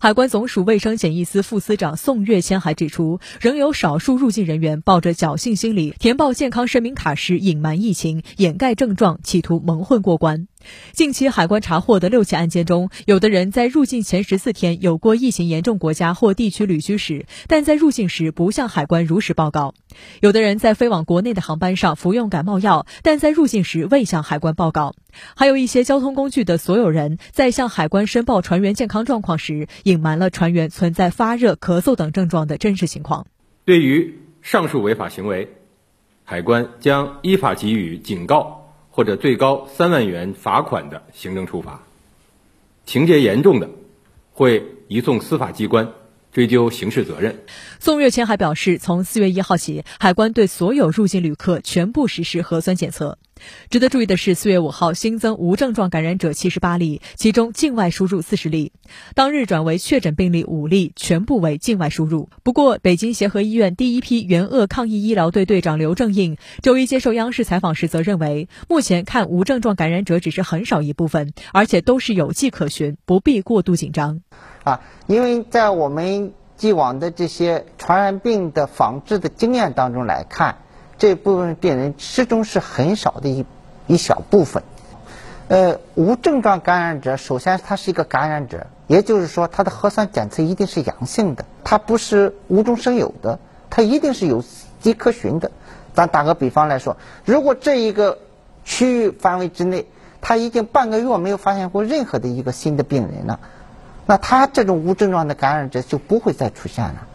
海关总署卫生检疫司副司长宋月谦还指出，仍有少数入境人员抱着侥幸心理，填报健康声明卡时隐瞒疫情、掩盖症状，企图蒙混过关。近期海关查获的六起案件中，有的人在入境前十四天有过疫情严重国家或地区旅居史，但在入境时不向海关如实报告；有的人在飞往国内的航班上服用感冒药，但在入境时未向海关报告；还有一些交通工具的所有人在向海关申报船员健康状况时，隐瞒了船员存在发热、咳嗽等症状的真实情况。对于上述违法行为，海关将依法给予警告。或者最高三万元罚款的行政处罚，情节严重的，会移送司法机关追究刑事责任。宋月谦还表示，从四月一号起，海关对所有入境旅客全部实施核酸检测。值得注意的是，四月五号新增无症状感染者七十八例，其中境外输入四十例。当日转为确诊病例五例，全部为境外输入。不过，北京协和医院第一批援鄂抗疫医疗队队长刘正印周一接受央视采访时则认为，目前看无症状感染者只是很少一部分，而且都是有迹可循，不必过度紧张。啊，因为在我们既往的这些传染病的防治的经验当中来看。这部分病人始终是很少的一一小部分，呃，无症状感染者，首先他是一个感染者，也就是说他的核酸检测一定是阳性的，他不是无中生有的，他一定是有迹可循的。咱打个比方来说，如果这一个区域范围之内，他已经半个月没有发现过任何的一个新的病人了，那他这种无症状的感染者就不会再出现了。